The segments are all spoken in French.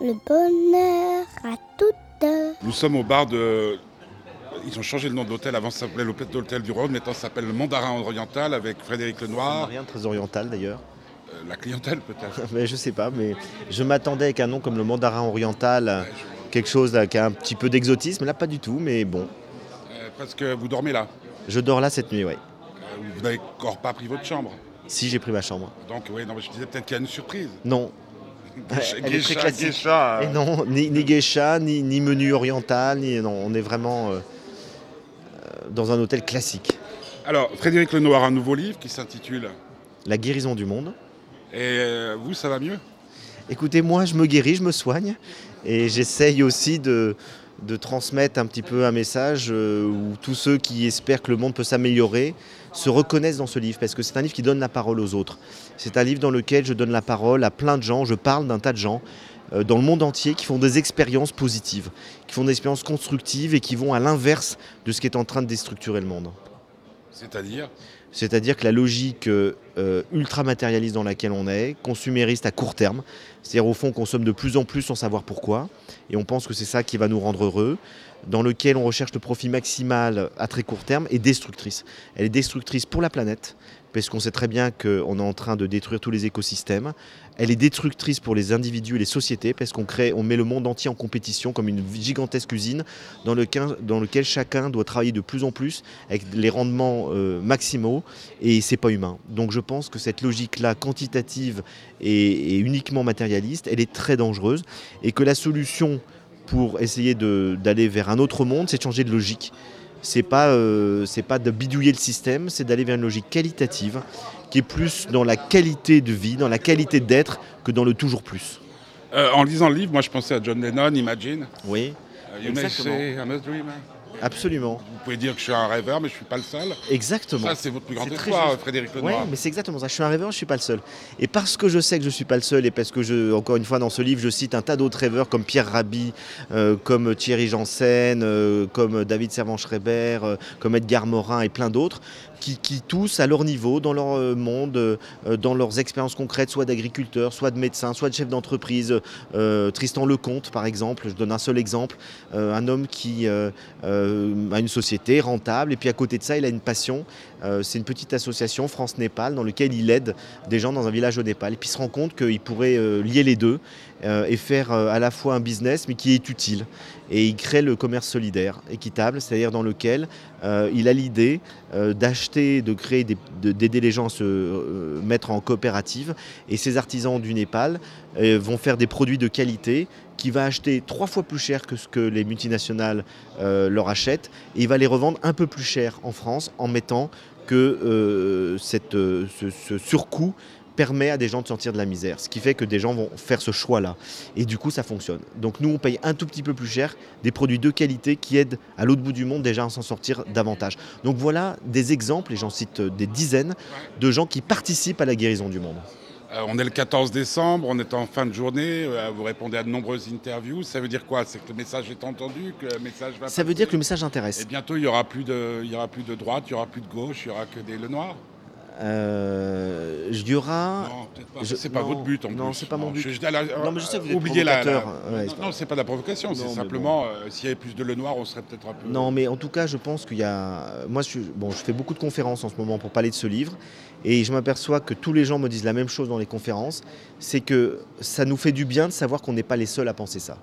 le bonheur à toutes. Nous sommes au bar de. Ils ont changé le nom de l'hôtel. Avant, ça s'appelait l'hôtel du Rhône. Maintenant, ça s'appelle le Mandarin Oriental avec Frédéric Lenoir. Rien de très oriental d'ailleurs. Euh, la clientèle, peut-être. mais je sais pas, mais je m'attendais avec un nom comme le Mandarin Oriental, quelque chose là, qui a un petit peu d'exotisme. Là, pas du tout, mais bon. Euh, parce que vous dormez là. Je dors là cette nuit, oui. Euh, vous n'avez encore pas pris votre chambre. Si, j'ai pris ma chambre. Donc, oui, non, mais je disais peut-être qu'il y a une surprise. Non. Geisha, Elle est très geisha, classique. geisha, euh. Et non, ni, ni geisha, ni, ni menu oriental, ni, non, on est vraiment euh, euh, dans un hôtel classique. Alors, Frédéric Lenoir a un nouveau livre qui s'intitule La guérison du monde. Et euh, vous, ça va mieux? Écoutez, moi, je me guéris, je me soigne, et j'essaye aussi de, de transmettre un petit peu un message euh, où tous ceux qui espèrent que le monde peut s'améliorer se reconnaissent dans ce livre, parce que c'est un livre qui donne la parole aux autres. C'est un livre dans lequel je donne la parole à plein de gens, je parle d'un tas de gens euh, dans le monde entier qui font des expériences positives, qui font des expériences constructives et qui vont à l'inverse de ce qui est en train de déstructurer le monde. C'est-à-dire que la logique euh, ultra-matérialiste dans laquelle on est, consumériste à court terme, c'est-à-dire au fond on consomme de plus en plus sans savoir pourquoi, et on pense que c'est ça qui va nous rendre heureux, dans lequel on recherche le profit maximal à très court terme, est destructrice. Elle est destructrice pour la planète, parce qu'on sait très bien qu'on est en train de détruire tous les écosystèmes. Elle est destructrice pour les individus et les sociétés, parce qu'on crée, on met le monde entier en compétition comme une gigantesque usine dans lequel, chacun doit travailler de plus en plus avec les rendements euh, maximaux, et c'est pas humain. Donc je pense que cette logique-là, quantitative et, uniquement matérialiste, elle est très dangereuse, et que la solution pour essayer d'aller vers un autre monde, c'est de changer de logique. C'est pas, euh, pas de bidouiller le système, c'est d'aller vers une logique qualitative qui est plus dans la qualité de vie, dans la qualité d'être que dans le toujours plus. Euh, En lisant le livre, moi je pensais à John Lennon, Imagine. Oui, Euh, you may say I'm a dreamer. Absolument. Vous pouvez dire que je suis un rêveur, mais je suis pas le seul. Exactement. Ça, c'est votre plus grand espoir. Frédéric Oui, Lenoir. mais c'est exactement ça. Je suis un rêveur, je suis pas le seul. Et parce que je sais que je suis pas le seul, et parce que je, encore une fois, dans ce livre, je cite un tas d'autres rêveurs comme Pierre Rabhi, euh, comme Thierry Janssen, euh, comme David Servan-Schreiber, euh, comme Edgar Morin et plein d'autres, qui, qui tous, à leur niveau, dans leur monde, dans leurs expériences concrètes, soit d'agriculteurs, soit de médecins, soit de chefs d'entreprise. Tristan Lecomte, par exemple, je donne un seul exemple, un homme qui euh, a une société rentable, et puis à côté de ça, il a une passion. Euh, c'est une petite association France-Népal dans laquelle il aide des gens dans un village au Népal. Et puis il se rend compte qu'il pourrait euh, lier les deux et faire à la fois un business mais qui est utile. Et il crée le commerce solidaire, équitable, c'est-à-dire dans lequel il a l'idée d'acheter, de créer, d'aider les gens à se mettre en coopérative. Et ces artisans du Népal vont faire des produits de qualité qui va acheter trois fois plus cher que ce que les multinationales euh, leur achètent. Et il va les revendre un peu plus cher en France en mettant que euh, euh, ce, surcoût permet à des gens de sortir de la misère. Ce qui fait que des gens vont faire ce choix-là. Et du coup, ça fonctionne. Donc nous, on paye un tout petit peu plus cher des produits de qualité qui aident à l'autre bout du monde déjà à s'en sortir davantage. Donc voilà des exemples, et j'en cite des dizaines, de gens qui participent à la guérison du monde. Euh, on est le 14 décembre, on est en fin de journée, euh, vous répondez à de nombreuses interviews. Ça veut dire quoi? C'est que le message est entendu, que le message va Ça veut dire que le message intéresse. Et bientôt, il n'y aura, plus de- il y aura plus de droite, il n'y aura plus de gauche, il n'y aura que des Le Noir Euh, il y aura... Non, peut-être pas. C'est pas non, votre but en non, plus. c'est pas mon but. Je, la- Non, mais je sais que vous êtes oubliez la- la-. Ouais, non, c'est non, pas de la provocation, Non, c'est simplement euh, s'il y avait plus de Le Noir, on serait peut-être un peu. Non, mais en tout cas, je pense qu'il y a. Moi, je, bon, je fais beaucoup de conférences en ce moment pour parler de ce livre, et je m'aperçois que tous les gens me disent la même chose dans les conférences, c'est que ça nous fait du bien de savoir qu'on n'est pas les seuls à penser ça.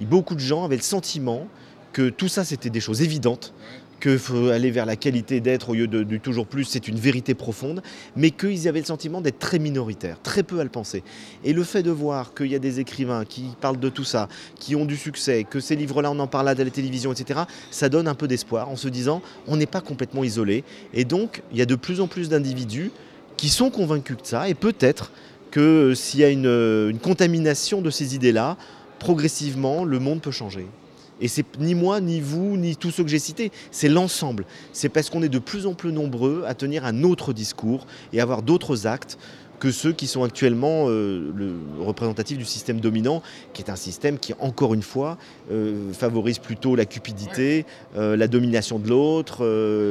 Et beaucoup de gens avaient le sentiment que tout ça, c'était des choses évidentes, qu'il faut aller vers la qualité d'être au lieu de, du toujours plus, c'est une vérité profonde, mais qu'ils avaient le sentiment d'être très minoritaires, très peu à le penser. Et le fait de voir qu'il y a des écrivains qui parlent de tout ça, qui ont du succès, que ces livres-là, on en parle à la télévision, etc., ça donne un peu d'espoir en se disant on n'est pas complètement isolé. Et donc, il y a de plus en plus d'individus qui sont convaincus de ça, et peut-être que euh, s'il y a euh, une contamination de ces idées-là, progressivement, le monde peut changer. Et c'est ni moi, ni vous, ni tous ceux que j'ai cités, c'est l'ensemble. C'est parce qu'on est de plus en plus nombreux à tenir un autre discours et avoir d'autres actes que ceux qui sont actuellement euh, le représentatif du système dominant, qui est un système qui, encore une fois, euh, favorise plutôt la cupidité, euh, la domination de l'autre,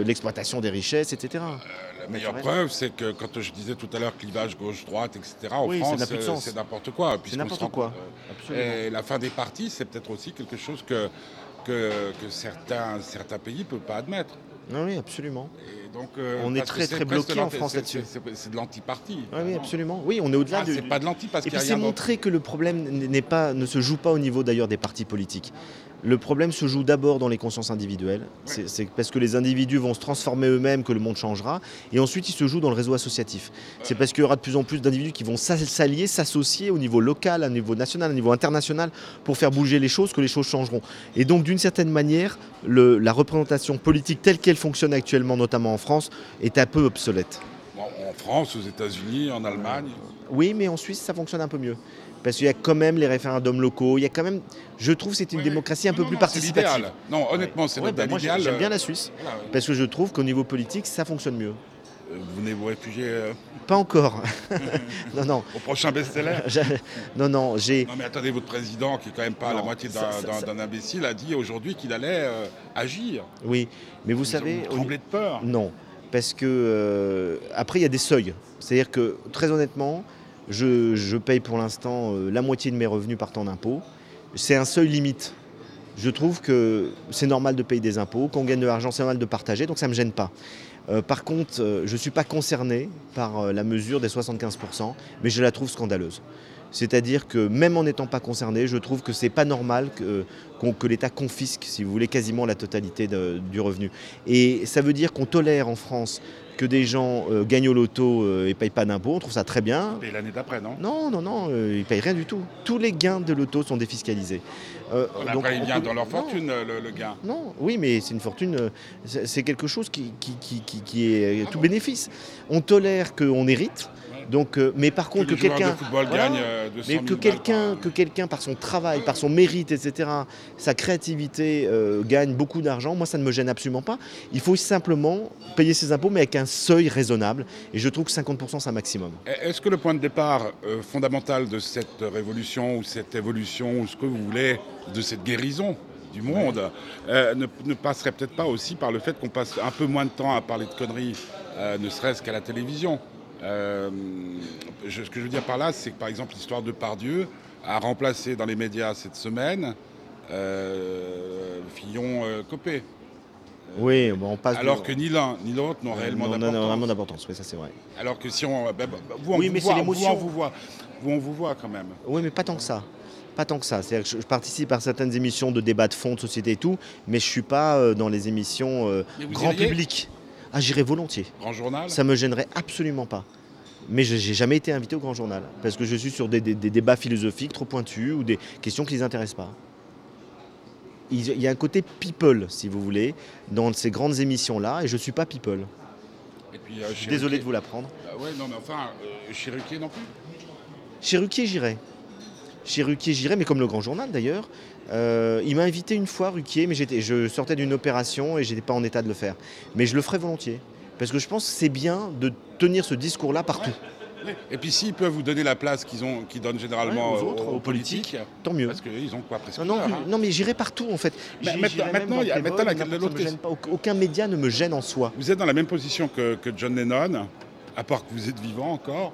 l'exploitation des richesses, etc. La meilleure preuve, c'est que quand je disais tout à l'heure clivage gauche-droite, etc., en Oui, France, euh, c'est n'importe quoi. se n'importe quoi. euh. Et la fin des partis, c'est peut-être aussi quelque chose que, que, que certains, certains pays ne peuvent pas admettre. Non, oui, absolument. Et donc, euh, On est très, très bloqué en France là-dessus. c'est- de l'anti-parti. Oui, absolument. Oui, on est au-delà Ah, du. c'est pas de l'anti parce Et puis c'est montrer que le problème n'est pas, ne se joue pas au niveau d'ailleurs des partis politiques. Le problème se joue d'abord dans les consciences individuelles. C'est c'est parce que les individus vont se transformer eux-mêmes que le monde changera. Et ensuite, il se joue dans le réseau associatif. C'est parce qu'il y aura de plus en plus d'individus qui vont s'al- s'allier, s'associer au niveau local, au niveau national, au niveau international pour faire bouger les choses, que les choses changeront. Et donc, d'une certaine manière, le- la représentation politique telle qu'elle fonctionne actuellement, notamment en France, est un peu obsolète. En France, aux États-Unis, en Allemagne. Oui, mais en Suisse, ça fonctionne un peu mieux. Parce qu'il y a quand même les référendums locaux, il y a quand même, je trouve, que c'est une Oui, oui. démocratie un Non, peu non, plus non, participative. Non, honnêtement, c'est Ouais, bah, moi, j'aime bien euh, la Suisse, voilà, ouais. parce que je trouve qu'au niveau politique, ça fonctionne mieux. Vous venez vous réfugier euh, Pas encore. non, non. au prochain best-seller Non, non, j'ai. Non mais attendez, votre président, qui est quand même pas la Non, moitié d'un imbécile, a dit aujourd'hui qu'il allait euh, agir. Oui, mais vous Vous savez. vous tremblez de peur. Non, parce que euh, après il y a des seuils. C'est-à-dire que très honnêtement, je, je paye pour l'instant la moitié de mes revenus partant d'impôts. C'est un seuil limite. Je trouve que c'est normal de payer des impôts. Quand on gagne de l'argent, c'est normal de partager, donc ça ne me gêne pas. Euh, par contre, euh, je ne suis pas concerné par euh, la mesure des 75%, mais je la trouve scandaleuse. C'est-à-dire que même en n'étant pas concerné, je trouve que c'est pas normal que, l'État confisque, si vous voulez, quasiment la totalité de- du revenu. Et ça veut dire qu'on tolère en France que des gens euh, gagnent au loto euh, et ne payent pas d'impôts. On trouve ça très bien. Et l'année d'après, non? Non, non, non, euh, ils ne payent rien du tout. Tous les gains de loto sont défiscalisés. Euh, Mais donc, il on vient peut- dans leur fortune, euh, le, le gain. non, oui, mais c'est une fortune, euh, c'est quelque chose qui, qui, qui- qui- est Ah tout bon bénéfice. On tolère qu'on hérite. Donc, euh, mais par contre que quelqu'un... Voilà. euh, 200 Mais 000 que quelqu'un, par- que quelqu'un par son travail, par son mérite, etc., sa créativité euh, gagne beaucoup d'argent, moi ça ne me gêne absolument pas. Il faut simplement payer ses impôts, mais avec un seuil raisonnable. Et je trouve que 50% c'est un maximum. Est-ce que le point de départ euh, fondamental de cette révolution ou cette évolution ou ce que vous voulez de cette guérison du monde euh, ne, ne passerait peut-être pas aussi par le fait qu'on passe un peu moins de temps à parler de conneries, euh, ne serait-ce qu'à la télévision? Euh, je- Ce que je veux dire par là, c'est que par exemple l'histoire de Pardieu a remplacé dans les médias cette semaine euh, Fillon euh, Copé. Oui, bon, on passe. de- Alors que ni l'un ni l'autre n'ont réellement non, d'importance. vraiment d'importance, oui, ça c'est vrai. Alors que si on. bah, bah, vous, on Oui, vous mais c'est l'émotion. Vous, on vous voit. Vous, on vous voit quand même. Oui, mais pas tant que ça. Pas tant que ça. C'est-à-dire que je, participe à certaines émissions de débat de fond, de société et tout, mais je suis pas euh, dans les émissions euh, grand public. Ah, j'irai volontiers. Grand journal Ça me gênerait absolument pas. Mais je n'ai jamais été invité au Grand Journal, parce que je suis sur des, des- des débats philosophiques trop pointus ou des questions qui ne les intéressent pas. Il y a un côté people, si vous voulez, dans ces grandes émissions-là, et je ne suis pas people. Et puis, euh, Je suis chez désolé de vous l'apprendre. Ah ouais, non, mais enfin, euh, non plus? Chez Ruquier, j'irai. Chez Ruquier, j'irai, mais comme le Grand Journal d'ailleurs. Euh, il m'a invité une fois, Ruquier, mais je sortais d'une opération et j'étais pas en état de le faire. Mais je le ferai volontiers. Parce que je pense que c'est bien de tenir ce discours-là partout. Et puis s'ils peuvent vous donner la place qu'ils ont, qu'ils donnent généralement Ouais, aux autres, aux politiques, Tant mieux. parce qu'ils ont quoi presque Non, hein. non, mais j'irai partout en fait. Maintenant- maintenant, y a- la- gêne pas. Aucun média ne me gêne en soi. Vous êtes dans la même position que, que John Lennon, à part que vous êtes vivant encore,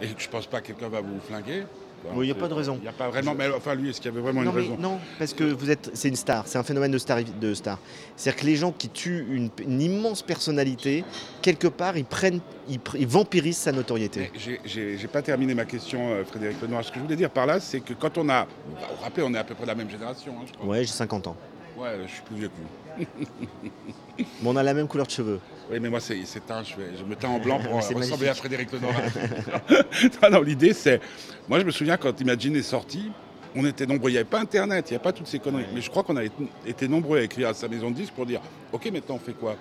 et que je pense pas que quelqu'un va vous flinguer. Quoi. Oui, il y a pas de raison. Il n'y a pas vraiment. Mais enfin, lui, est-ce qu'il y avait vraiment non, une mais raison? non, parce que vous êtes, c'est une star, c'est un phénomène de star. De star. C'est-à-dire que les gens qui tuent une, une immense personnalité, quelque part, ils prennent, ils, vampirisent sa notoriété. J'ai- pas terminé ma question, euh, Frédéric Lenoir. Ce que je voulais dire par là, c'est que quand on a. Vous vous rappelez, on est à peu près de la même génération, hein, je crois. Ouais, j'ai 50 ans. Ouais, je suis plus vieux que vous. Mais on a la même couleur de cheveux. Oui, mais moi, c'est teint, je, je me teins en blanc pour euh, ressembler à. Frédéric Lenoir. non, non, l'idée, c'est. Moi, je me souviens quand Imagine est sorti, on était nombreux. Il n'y avait pas Internet, il n'y avait pas toutes ces conneries. Mais je crois qu'on a été- été nombreux à écrire à sa maison de disques pour dire Ok, maintenant, on fait quoi?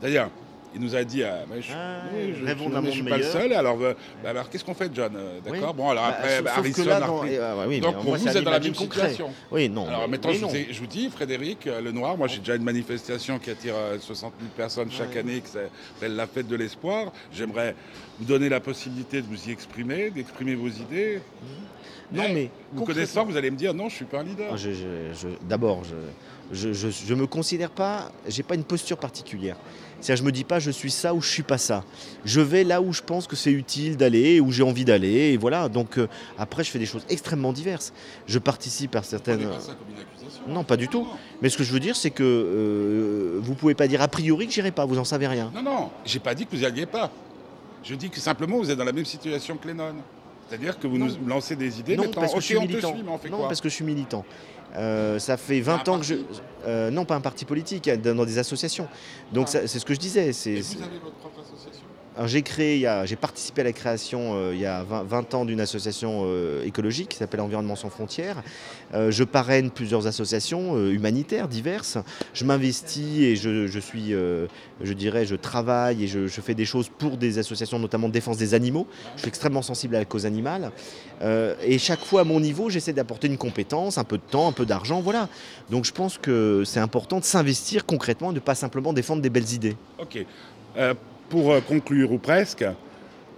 D'ailleurs, il nous a dit ah, mais je, Ah, mais je monde suis pas le seul. Alors, euh, bah, alors qu'est-ce qu'on fait, John Euh, D'accord? Oui. Bon, alors Bah, après, bah, Harrison là, dans- ah, oui, Donc, mais pour vous, êtes dans la même situation. Oui, non. Alors maintenant, oui, je non. vous, ai- je vous dis, Frédéric euh, Lenoir, moi j'ai déjà une manifestation qui attire euh, 60 000 personnes chaque Ouais. année, qui s'appelle la fête de l'espoir. J'aimerais vous donner la possibilité de vous y exprimer, d'exprimer vos idées. Non, Eh, mais Vous connaissant, vous allez me dire non, je suis pas un leader. Je- D'abord, je, je me considère pas, j'ai pas une posture particulière. C'est-à-dire, je me dis pas je suis ça ou je suis pas ça. Je vais là où je pense que c'est utile d'aller, où j'ai envie d'aller, et voilà. Donc euh, après, je fais des choses extrêmement diverses. Je participe à certaines. Prenez pas ça comme une accusation. Non, pas du tout. Mais ce que je veux dire, c'est que euh, vous pouvez pas dire a priori que j'irai pas. Vous en savez rien. Non, non, j'ai pas dit que vous n'y alliez pas. Je dis que simplement vous êtes dans la même situation que Lennon. C'est-à-dire que vous Non. nous lancez des idées non, parce que je suis militant. suit, mais on fait non, quoi? parce que je suis militant. Euh, ça fait 20 Un ans que je. euh, non, pas un parti politique, dans dans des associations. Donc ça- c'est ce que je disais. Et vous avez votre propre association j'ai créé, j'ai participé à la création euh, il y a 20, 20 ans d'une association euh, écologique qui s'appelle Environnement sans frontières. Euh, je parraine plusieurs associations humanitaires diverses. Je m'investis et je, suis, je dirais, je travaille et je, fais des choses pour des associations, notamment de défense des animaux. Je suis extrêmement sensible à la cause animale. Et chaque fois à mon niveau, j'essaie d'apporter une compétence, un peu de temps, un peu d'argent, voilà. Donc je pense que c'est important de s'investir concrètement et de pas simplement défendre des belles idées. Ok. Pour euh, conclure, ou presque,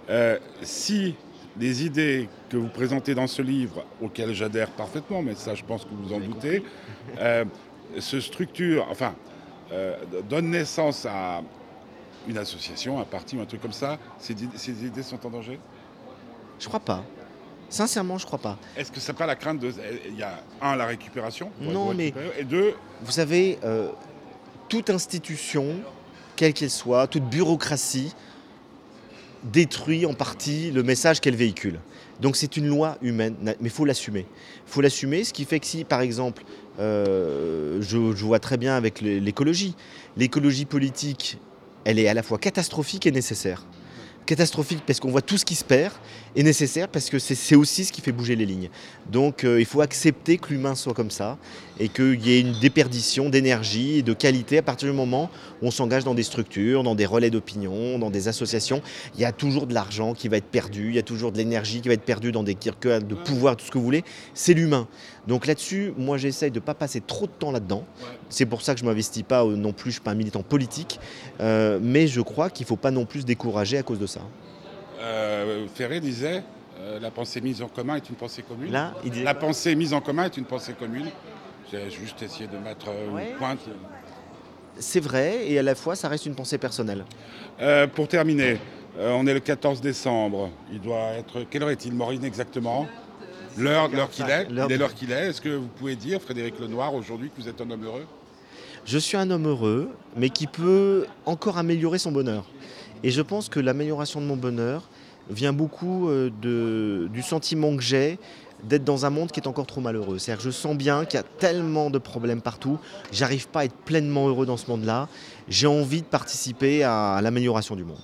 euh, si les idées que vous présentez dans ce livre, auxquelles j'adhère parfaitement, mais ça je pense que vous en doutez, euh, se structurent, enfin, euh, donnent naissance à une association, un parti ou un truc comme ça, ces, id- ces idées sont en danger? Je crois pas. Sincèrement, je crois pas. Est-ce que c'est pas la crainte de... Il y a, un, la récupération, Non, mais- et deux, Vous savez, toute institution, quelle qu'elle soit, toute bureaucratie, détruit en partie le message qu'elle véhicule. Donc c'est une loi humaine, mais il faut l'assumer. Il faut l'assumer, ce qui fait que si, par exemple, euh, je, vois très bien avec l'é- l'écologie, l'écologie politique, elle est à la fois catastrophique et nécessaire. Catastrophique parce qu'on voit tout ce qui se perd, et nécessaire parce que c'est c'est aussi ce qui fait bouger les lignes. Donc euh, il faut accepter que l'humain soit comme ça, et qu'il y ait une déperdition d'énergie et de qualité à partir du moment où on s'engage dans des structures, dans des relais d'opinion, dans des associations. Il y a toujours de l'argent qui va être perdu, il y a toujours de l'énergie qui va être perdue dans des circuits de pouvoir, tout ce que vous voulez. C'est l'humain. Donc là-dessus, moi j'essaye de ne pas passer trop de temps là-dedans. C'est pour ça que je ne m'investis pas euh, non plus, je ne suis pas un militant politique, Euh, mais je crois qu'il ne faut pas non plus se décourager à cause de ça. euh, Ferré disait, euh, la pensée mise en commun est une pensée commune. Là, il dit... La pensée mise en commun est une pensée commune. J'ai juste essayé de mettre Ouais. une pointe. c'est vrai, et à la fois ça reste une pensée personnelle. Pour terminer, on est le 14 décembre. Il doit être. Quelle heure est-il, Maureen, exactement? L'heure qu'il est. L'heure Il est l'heure qu'il est. Est-ce que vous pouvez dire, Frédéric Lenoir, aujourd'hui, que vous êtes un homme heureux? Je suis un homme heureux, mais qui peut encore améliorer son bonheur. Et je pense que l'amélioration de mon bonheur vient beaucoup euh, de, du sentiment que j'ai d'être dans un monde qui est encore trop malheureux. C'est-à-dire que je sens bien qu'il y a tellement de problèmes partout, j'arrive pas à être pleinement heureux dans ce monde-là. J'ai envie de participer à l'amélioration du monde.